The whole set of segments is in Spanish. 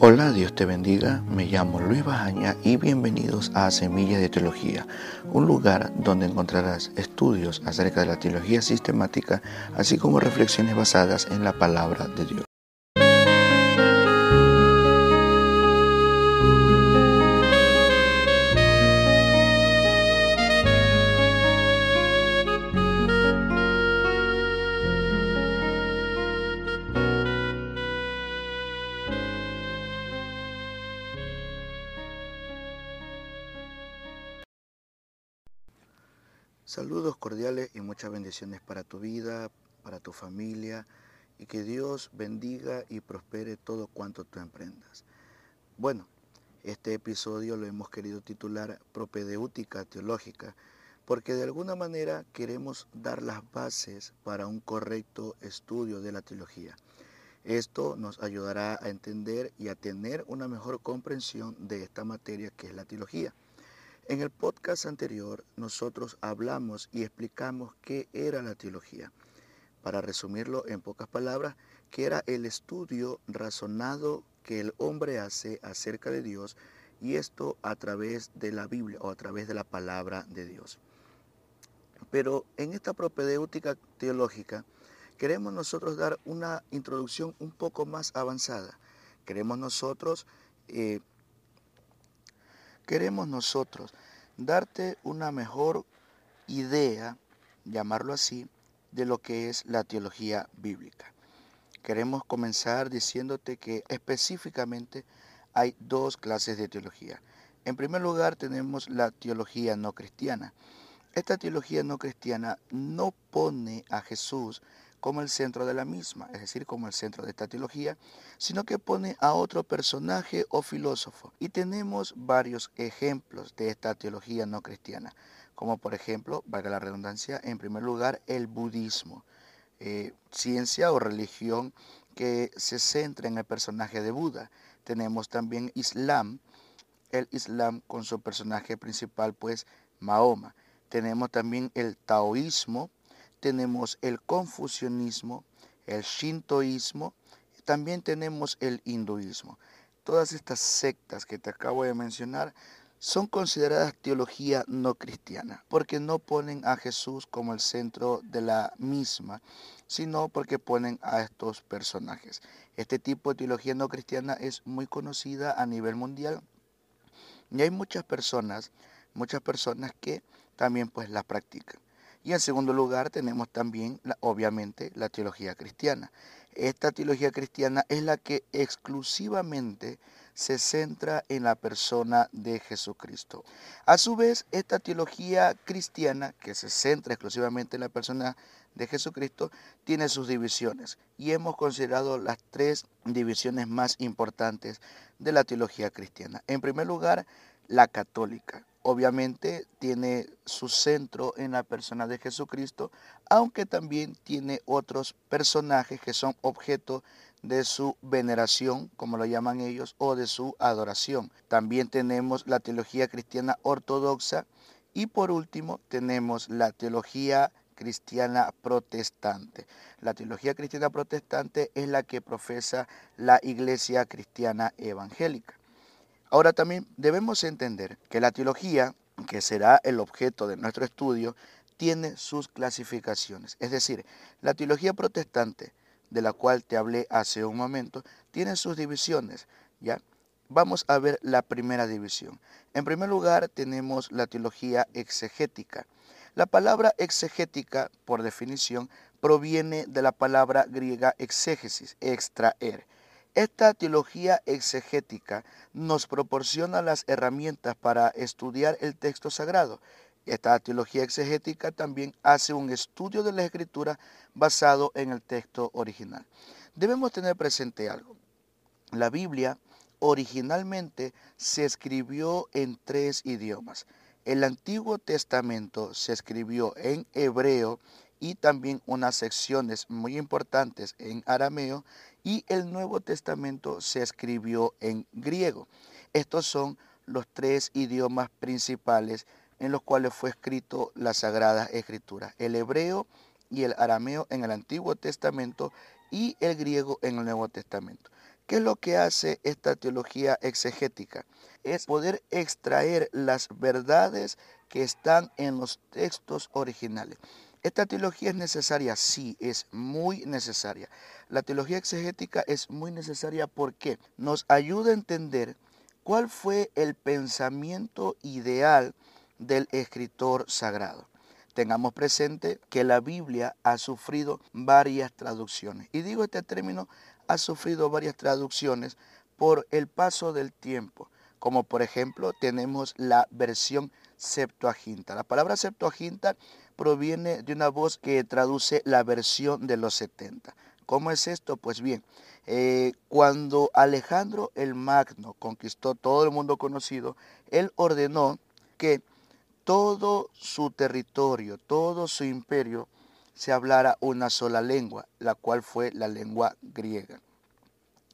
Hola, Dios te bendiga. Me llamo Luis Bajaña y bienvenidos a Semillas de Teología, un lugar donde encontrarás estudios acerca de la teología sistemática, así como reflexiones basadas en la palabra de Dios. Para tu vida, para tu familia y que Dios bendiga y prospere todo cuanto tú emprendas. Bueno, este episodio lo hemos querido titular Propedéutica Teológica porque de alguna manera queremos dar las bases para un correcto estudio de la teología. Esto nos ayudará a entender y a tener una mejor comprensión de esta materia que es la teología. En el podcast anterior nosotros hablamos y explicamos qué era la teología. Para resumirlo en pocas palabras, que era el estudio razonado que el hombre hace acerca de Dios y esto a través de la Biblia o a través de la palabra de Dios. Pero en esta propedéutica teológica queremos nosotros dar una introducción un poco más avanzada. Queremos nosotros eh, queremos nosotros darte una mejor idea, llamarlo así, de lo que es la teología bíblica. Queremos comenzar diciéndote que específicamente hay dos clases de teología. En primer lugar tenemos la teología no cristiana. Esta teología no cristiana no pone a Jesús como el centro de la misma, es decir, como el centro de esta teología, sino que pone a otro personaje o filósofo. Y tenemos varios ejemplos de esta teología no cristiana, como por ejemplo, valga la redundancia, en primer lugar, el budismo, eh, ciencia o religión que se centra en el personaje de Buda. Tenemos también Islam, el Islam con su personaje principal, pues Mahoma. Tenemos también el taoísmo, tenemos el confucianismo, el shintoísmo, también tenemos el hinduismo. Todas estas sectas que te acabo de mencionar son consideradas teología no cristiana, porque no ponen a Jesús como el centro de la misma, sino porque ponen a estos personajes. Este tipo de teología no cristiana es muy conocida a nivel mundial y hay muchas personas, muchas personas que también pues la practican. Y en segundo lugar tenemos también, obviamente, la teología cristiana. Esta teología cristiana es la que exclusivamente se centra en la persona de Jesucristo. A su vez, esta teología cristiana, que se centra exclusivamente en la persona de Jesucristo, tiene sus divisiones. Y hemos considerado las tres divisiones más importantes de la teología cristiana. En primer lugar, la católica obviamente tiene su centro en la persona de Jesucristo, aunque también tiene otros personajes que son objeto de su veneración, como lo llaman ellos, o de su adoración. También tenemos la teología cristiana ortodoxa y por último tenemos la teología cristiana protestante. La teología cristiana protestante es la que profesa la iglesia cristiana evangélica. Ahora también debemos entender que la teología, que será el objeto de nuestro estudio, tiene sus clasificaciones. Es decir, la teología protestante, de la cual te hablé hace un momento, tiene sus divisiones. ¿ya? Vamos a ver la primera división. En primer lugar, tenemos la teología exegética. La palabra exegética, por definición, proviene de la palabra griega exégesis, extraer. Esta teología exegética nos proporciona las herramientas para estudiar el texto sagrado. Esta teología exegética también hace un estudio de la escritura basado en el texto original. Debemos tener presente algo. La Biblia originalmente se escribió en tres idiomas. El Antiguo Testamento se escribió en hebreo y también unas secciones muy importantes en arameo y el Nuevo Testamento se escribió en griego. Estos son los tres idiomas principales en los cuales fue escrito la Sagrada Escritura, el hebreo y el arameo en el Antiguo Testamento y el griego en el Nuevo Testamento. ¿Qué es lo que hace esta teología exegética? Es poder extraer las verdades que están en los textos originales. ¿Esta teología es necesaria? Sí, es muy necesaria. La teología exegética es muy necesaria porque nos ayuda a entender cuál fue el pensamiento ideal del escritor sagrado. Tengamos presente que la Biblia ha sufrido varias traducciones. Y digo este término, ha sufrido varias traducciones por el paso del tiempo. Como por ejemplo tenemos la versión Septuaginta. La palabra Septuaginta proviene de una voz que traduce la versión de los 70. ¿Cómo es esto? Pues bien, eh, cuando Alejandro el Magno conquistó todo el mundo conocido, él ordenó que todo su territorio, todo su imperio, se hablara una sola lengua, la cual fue la lengua griega.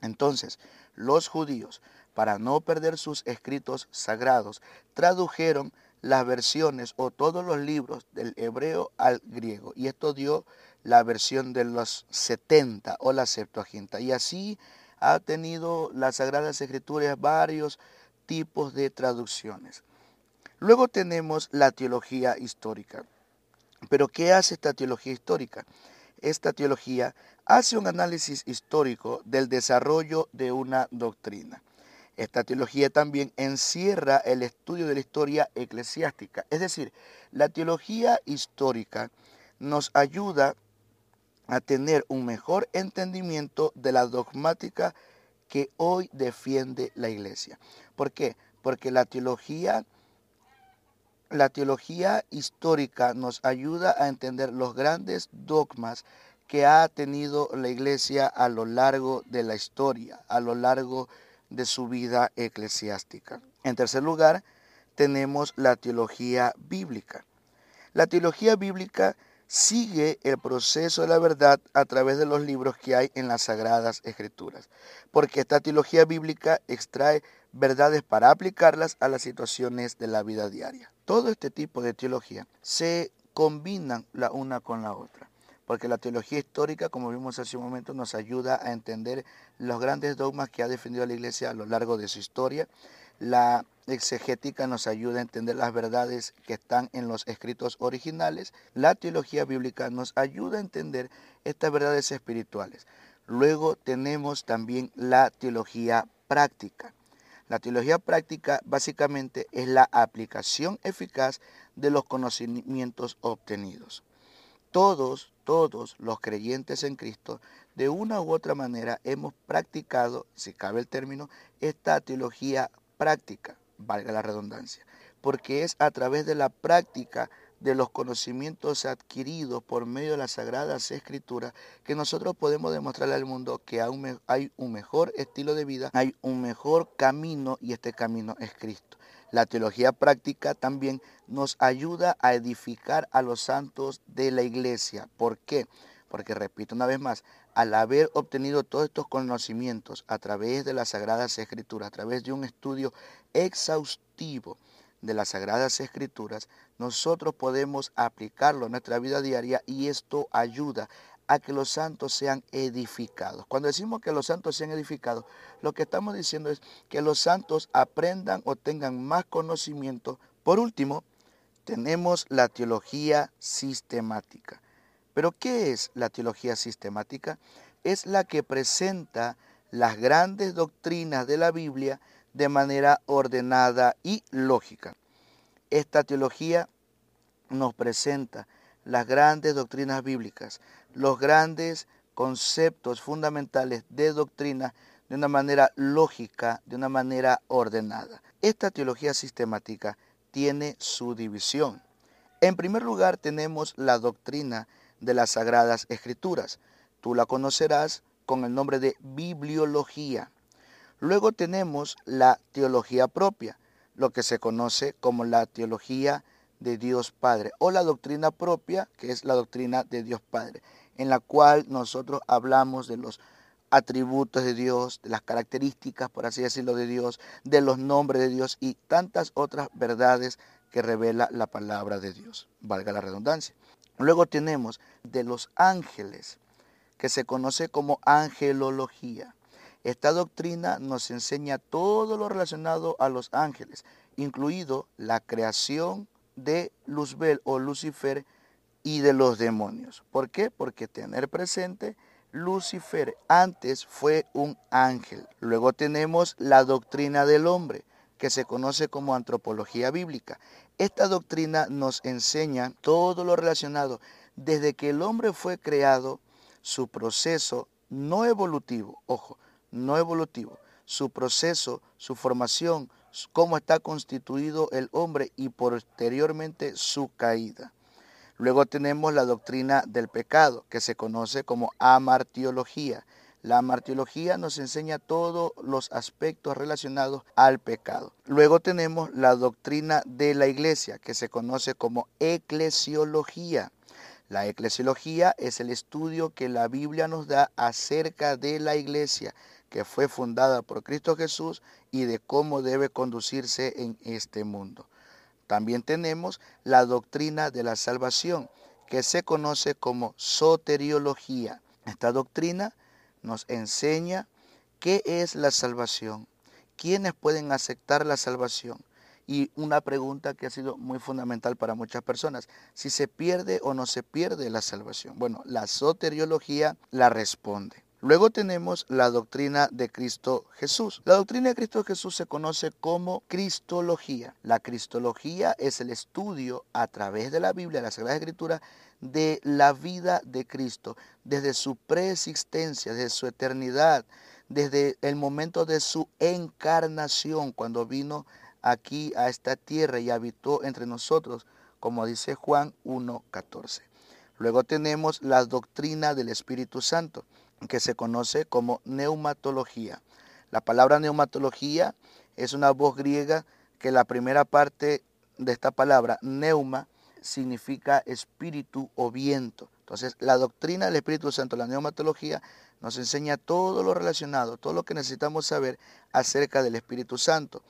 Entonces, los judíos, para no perder sus escritos sagrados, tradujeron las versiones o todos los libros del hebreo al griego. Y esto dio la versión de los 70 o la Septuaginta. Y así ha tenido las Sagradas Escrituras varios tipos de traducciones. Luego tenemos la teología histórica. Pero ¿qué hace esta teología histórica? Esta teología hace un análisis histórico del desarrollo de una doctrina. Esta teología también encierra el estudio de la historia eclesiástica. Es decir, la teología histórica nos ayuda a tener un mejor entendimiento de la dogmática que hoy defiende la iglesia. ¿Por qué? Porque la teología la teología histórica nos ayuda a entender los grandes dogmas que ha tenido la iglesia a lo largo de la historia, a lo largo de su vida eclesiástica. En tercer lugar, tenemos la teología bíblica. La teología bíblica sigue el proceso de la verdad a través de los libros que hay en las Sagradas Escrituras, porque esta teología bíblica extrae verdades para aplicarlas a las situaciones de la vida diaria. Todo este tipo de teología se combinan la una con la otra, porque la teología histórica, como vimos hace un momento, nos ayuda a entender los grandes dogmas que ha defendido la Iglesia a lo largo de su historia. La exegética nos ayuda a entender las verdades que están en los escritos originales. La teología bíblica nos ayuda a entender estas verdades espirituales. Luego tenemos también la teología práctica. La teología práctica básicamente es la aplicación eficaz de los conocimientos obtenidos. Todos, todos los creyentes en Cristo, de una u otra manera hemos practicado, si cabe el término, esta teología práctica, valga la redundancia, porque es a través de la práctica de los conocimientos adquiridos por medio de las sagradas escrituras que nosotros podemos demostrarle al mundo que hay un mejor estilo de vida, hay un mejor camino y este camino es Cristo. La teología práctica también nos ayuda a edificar a los santos de la iglesia. ¿Por qué? Porque, repito una vez más, al haber obtenido todos estos conocimientos a través de las Sagradas Escrituras, a través de un estudio exhaustivo de las Sagradas Escrituras, nosotros podemos aplicarlo en nuestra vida diaria y esto ayuda a que los santos sean edificados. Cuando decimos que los santos sean edificados, lo que estamos diciendo es que los santos aprendan o tengan más conocimiento. Por último, tenemos la teología sistemática. Pero ¿qué es la teología sistemática? Es la que presenta las grandes doctrinas de la Biblia de manera ordenada y lógica. Esta teología nos presenta las grandes doctrinas bíblicas, los grandes conceptos fundamentales de doctrina de una manera lógica, de una manera ordenada. Esta teología sistemática tiene su división. En primer lugar tenemos la doctrina de las Sagradas Escrituras. Tú la conocerás con el nombre de bibliología. Luego tenemos la teología propia, lo que se conoce como la teología de Dios Padre o la doctrina propia, que es la doctrina de Dios Padre, en la cual nosotros hablamos de los atributos de Dios, de las características, por así decirlo, de Dios, de los nombres de Dios y tantas otras verdades que revela la palabra de Dios, valga la redundancia. Luego tenemos de los ángeles, que se conoce como angelología. Esta doctrina nos enseña todo lo relacionado a los ángeles, incluido la creación de Luzbel o Lucifer y de los demonios. ¿Por qué? Porque tener presente, Lucifer antes fue un ángel. Luego tenemos la doctrina del hombre, que se conoce como antropología bíblica. Esta doctrina nos enseña todo lo relacionado desde que el hombre fue creado, su proceso no evolutivo, ojo, no evolutivo, su proceso, su formación, cómo está constituido el hombre y posteriormente su caída. Luego tenemos la doctrina del pecado, que se conoce como amartiología. La amartiología nos enseña todos los aspectos relacionados al pecado. Luego tenemos la doctrina de la iglesia, que se conoce como eclesiología. La eclesiología es el estudio que la Biblia nos da acerca de la iglesia, que fue fundada por Cristo Jesús y de cómo debe conducirse en este mundo. También tenemos la doctrina de la salvación, que se conoce como soteriología. Esta doctrina nos enseña qué es la salvación, quiénes pueden aceptar la salvación. Y una pregunta que ha sido muy fundamental para muchas personas, si se pierde o no se pierde la salvación. Bueno, la soteriología la responde. Luego tenemos la doctrina de Cristo Jesús. La doctrina de Cristo Jesús se conoce como Cristología. La Cristología es el estudio a través de la Biblia, la Sagrada Escritura, de la vida de Cristo, desde su preexistencia, desde su eternidad, desde el momento de su encarnación, cuando vino aquí a esta tierra y habitó entre nosotros, como dice Juan 1.14. Luego tenemos la doctrina del Espíritu Santo que se conoce como neumatología. La palabra neumatología es una voz griega que la primera parte de esta palabra, neuma, significa espíritu o viento. Entonces, la doctrina del Espíritu Santo, la neumatología, nos enseña todo lo relacionado, todo lo que necesitamos saber acerca del Espíritu Santo.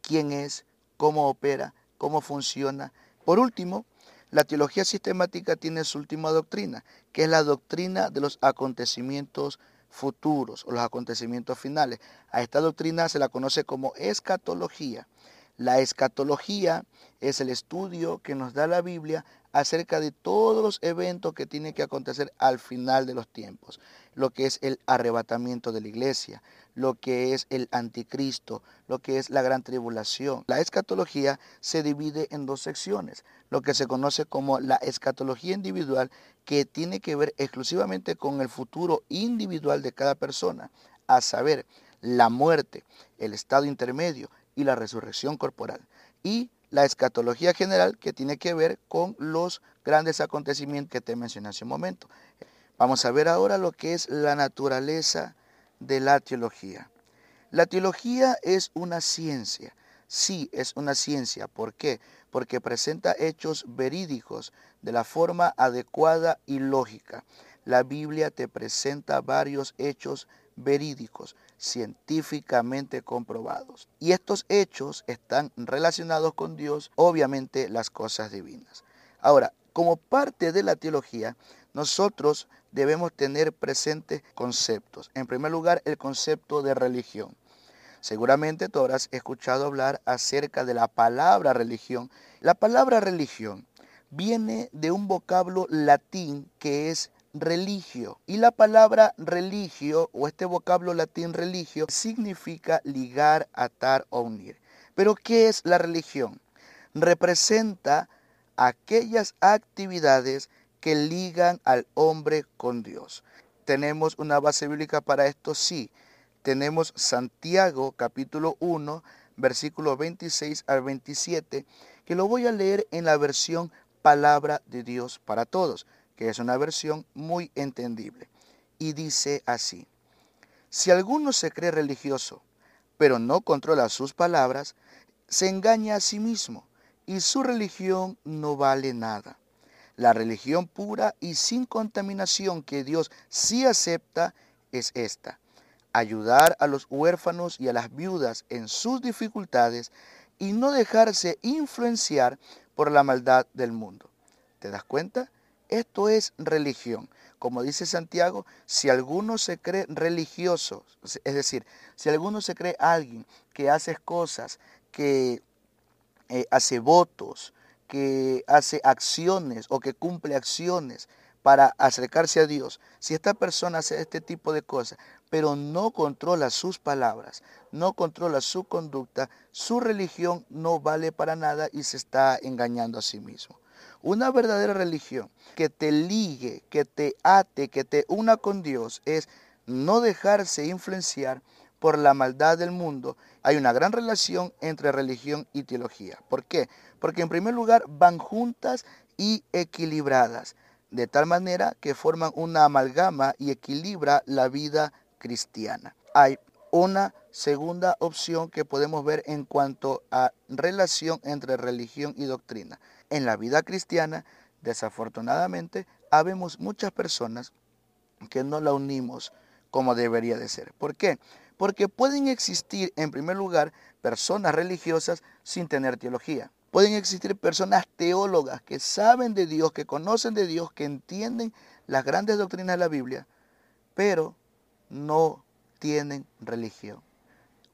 Quién es, cómo opera, cómo funciona. Por último, la teología sistemática tiene su última doctrina, que es la doctrina de los acontecimientos futuros o los acontecimientos finales. A esta doctrina se la conoce como escatología. La escatología es el estudio que nos da la Biblia acerca de todos los eventos que tienen que acontecer al final de los tiempos, lo que es el arrebatamiento de la iglesia, lo que es el anticristo, lo que es la gran tribulación. La escatología se divide en dos secciones, lo que se conoce como la escatología individual, que tiene que ver exclusivamente con el futuro individual de cada persona, a saber, la muerte, el estado intermedio y la resurrección corporal. Y la escatología general, que tiene que ver con los grandes acontecimientos que te mencioné hace un momento. Vamos a ver ahora lo que es la naturaleza de la teología. La teología es una ciencia. Sí, es una ciencia. ¿Por qué? Porque presenta hechos verídicos de la forma adecuada y lógica. La Biblia te presenta varios hechos verídicos, científicamente comprobados. Y estos hechos están relacionados con Dios, obviamente las cosas divinas. Ahora, como parte de la teología, nosotros debemos tener presentes conceptos. En primer lugar, el concepto de religión. Seguramente tú habrás escuchado hablar acerca de la palabra religión. La palabra religión viene de un vocablo latín que es religio. Y la palabra religio o este vocablo latín religio significa ligar, atar o unir. Pero ¿qué es la religión? Representa aquellas actividades que ligan al hombre con Dios. ¿Tenemos una base bíblica para esto? Sí. Tenemos Santiago capítulo 1, versículo 26 al 27, que lo voy a leer en la versión Palabra de Dios para Todos, que es una versión muy entendible. Y dice así, si alguno se cree religioso, pero no controla sus palabras, se engaña a sí mismo y su religión no vale nada. La religión pura y sin contaminación que Dios sí acepta es esta. Ayudar a los huérfanos y a las viudas en sus dificultades y no dejarse influenciar por la maldad del mundo. ¿Te das cuenta? Esto es religión. como dice Santiago, si alguno se cree religioso, es decir, si alguno se cree alguien que hace cosas, que eh, hace votos, que hace acciones o que cumple acciones para acercarse a Dios, si esta persona hace este tipo de cosas, pero no controla sus palabras, no controla su conducta, su religión no vale para nada y se está engañando a sí mismo. Una verdadera religión que te ligue, que te ate, que te una con Dios es no dejarse influenciar por la maldad del mundo. Hay una gran relación entre religión y teología. ¿Por qué? Porque en primer lugar van juntas y equilibradas de tal manera que forman una amalgama y equilibra la vida cristiana. Hay una segunda opción que podemos ver en cuanto a relación entre religión y doctrina. En la vida cristiana, desafortunadamente, habemos muchas personas que no la unimos como debería de ser. ¿Por qué? Porque pueden existir, en primer lugar, personas religiosas sin tener teología. Pueden existir personas teólogas que saben de Dios, que conocen de Dios, que entienden las grandes doctrinas de la Biblia, pero no tienen religión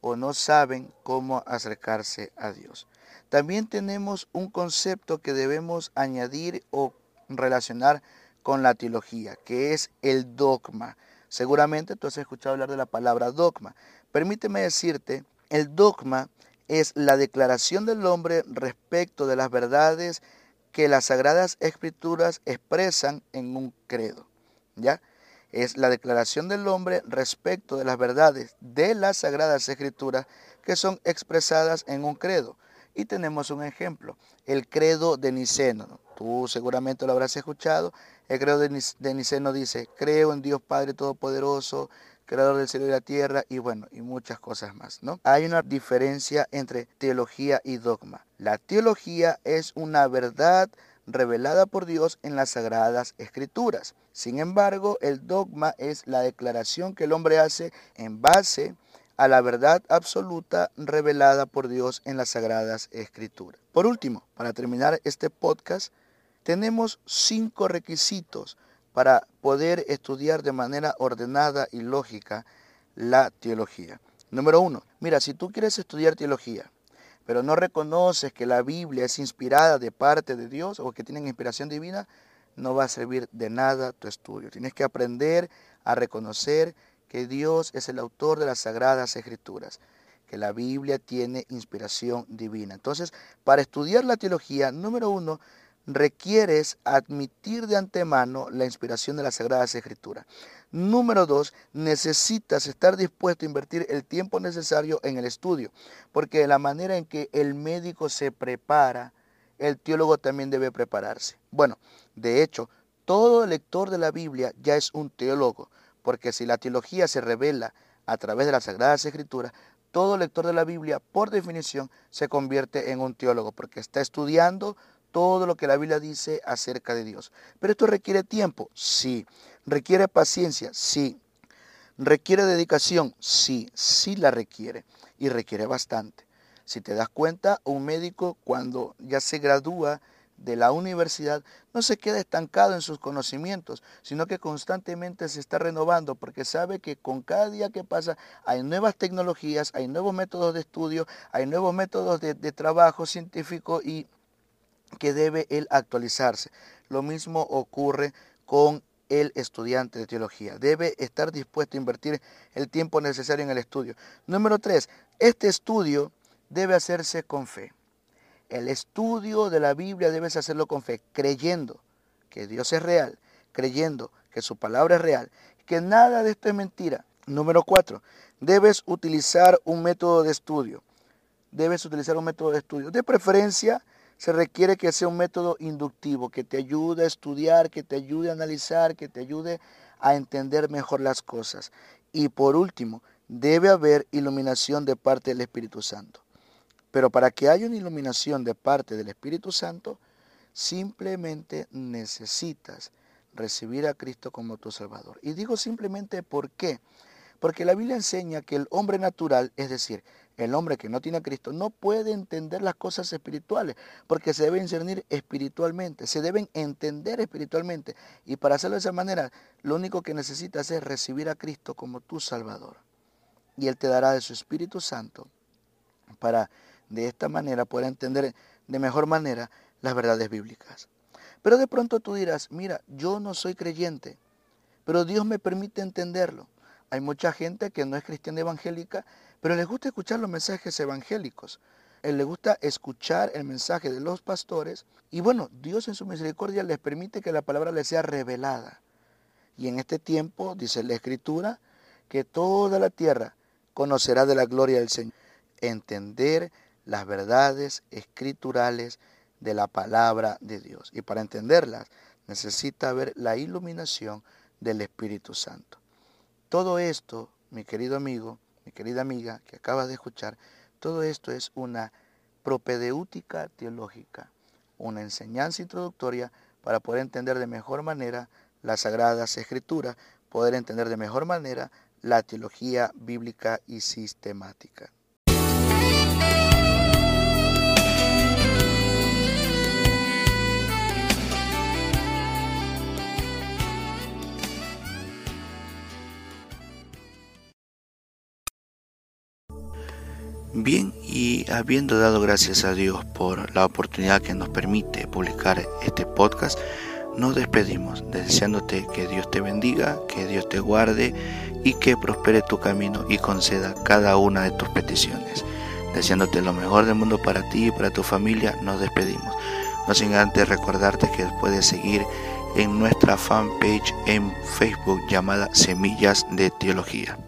o no saben cómo acercarse a Dios. También tenemos un concepto que debemos añadir o relacionar con la teología, que es el dogma. Seguramente tú has escuchado hablar de la palabra dogma. Permíteme decirte, el dogma es la declaración del hombre respecto de las verdades que las sagradas escrituras expresan en un credo. ¿Ya? Es la declaración del hombre respecto de las verdades de las sagradas escrituras que son expresadas en un credo. Y tenemos un ejemplo, el credo de Niceno. Tú seguramente lo habrás escuchado. El credo de Niceno dice, creo en Dios Padre Todopoderoso, creador del cielo y la tierra y bueno, y muchas cosas más, ¿no? Hay una diferencia entre teología y dogma. La teología es una verdad revelada por Dios en las sagradas escrituras. Sin embargo, el dogma es la declaración que el hombre hace en base a la verdad absoluta revelada por Dios en las sagradas escrituras. Por último, para terminar este podcast, tenemos cinco requisitos para poder estudiar de manera ordenada y lógica la teología. Número uno, mira, si tú quieres estudiar teología, pero no reconoces que la Biblia es inspirada de parte de Dios o que tienen inspiración divina, no va a servir de nada tu estudio. Tienes que aprender a reconocer que Dios es el autor de las sagradas escrituras, que la Biblia tiene inspiración divina. Entonces, para estudiar la teología, número uno, requieres admitir de antemano la inspiración de las Sagradas Escrituras. Número dos, necesitas estar dispuesto a invertir el tiempo necesario en el estudio, porque la manera en que el médico se prepara, el teólogo también debe prepararse. Bueno, de hecho, todo lector de la Biblia ya es un teólogo, porque si la teología se revela a través de las Sagradas Escrituras, todo lector de la Biblia, por definición, se convierte en un teólogo, porque está estudiando todo lo que la Biblia dice acerca de Dios. Pero esto requiere tiempo, sí. Requiere paciencia, sí. Requiere dedicación, sí, sí la requiere. Y requiere bastante. Si te das cuenta, un médico cuando ya se gradúa de la universidad no se queda estancado en sus conocimientos, sino que constantemente se está renovando porque sabe que con cada día que pasa hay nuevas tecnologías, hay nuevos métodos de estudio, hay nuevos métodos de, de trabajo científico y que debe él actualizarse. Lo mismo ocurre con el estudiante de teología. Debe estar dispuesto a invertir el tiempo necesario en el estudio. Número tres, este estudio debe hacerse con fe. El estudio de la Biblia debes hacerlo con fe, creyendo que Dios es real, creyendo que su palabra es real, que nada de esto es mentira. Número cuatro, debes utilizar un método de estudio. Debes utilizar un método de estudio. De preferencia, se requiere que sea un método inductivo, que te ayude a estudiar, que te ayude a analizar, que te ayude a entender mejor las cosas. Y por último, debe haber iluminación de parte del Espíritu Santo. Pero para que haya una iluminación de parte del Espíritu Santo, simplemente necesitas recibir a Cristo como tu Salvador. Y digo simplemente por qué. Porque la Biblia enseña que el hombre natural, es decir, el hombre que no tiene a Cristo, no puede entender las cosas espirituales, porque se deben discernir espiritualmente, se deben entender espiritualmente. Y para hacerlo de esa manera, lo único que necesitas es recibir a Cristo como tu Salvador. Y Él te dará de su Espíritu Santo para de esta manera poder entender de mejor manera las verdades bíblicas. Pero de pronto tú dirás, mira, yo no soy creyente, pero Dios me permite entenderlo. Hay mucha gente que no es cristiana evangélica, pero les gusta escuchar los mensajes evangélicos. Él le gusta escuchar el mensaje de los pastores y bueno, Dios en su misericordia les permite que la palabra les sea revelada. Y en este tiempo, dice la Escritura, que toda la tierra conocerá de la gloria del Señor. Entender las verdades escriturales de la palabra de Dios. Y para entenderlas necesita ver la iluminación del Espíritu Santo. Todo esto, mi querido amigo, querida amiga que acabas de escuchar, todo esto es una propedéutica teológica, una enseñanza introductoria para poder entender de mejor manera las sagradas escrituras, poder entender de mejor manera la teología bíblica y sistemática. Bien, y habiendo dado gracias a Dios por la oportunidad que nos permite publicar este podcast, nos despedimos deseándote que Dios te bendiga, que Dios te guarde y que prospere tu camino y conceda cada una de tus peticiones. Deseándote lo mejor del mundo para ti y para tu familia, nos despedimos. No sin antes recordarte que puedes seguir en nuestra fanpage en Facebook llamada Semillas de Teología.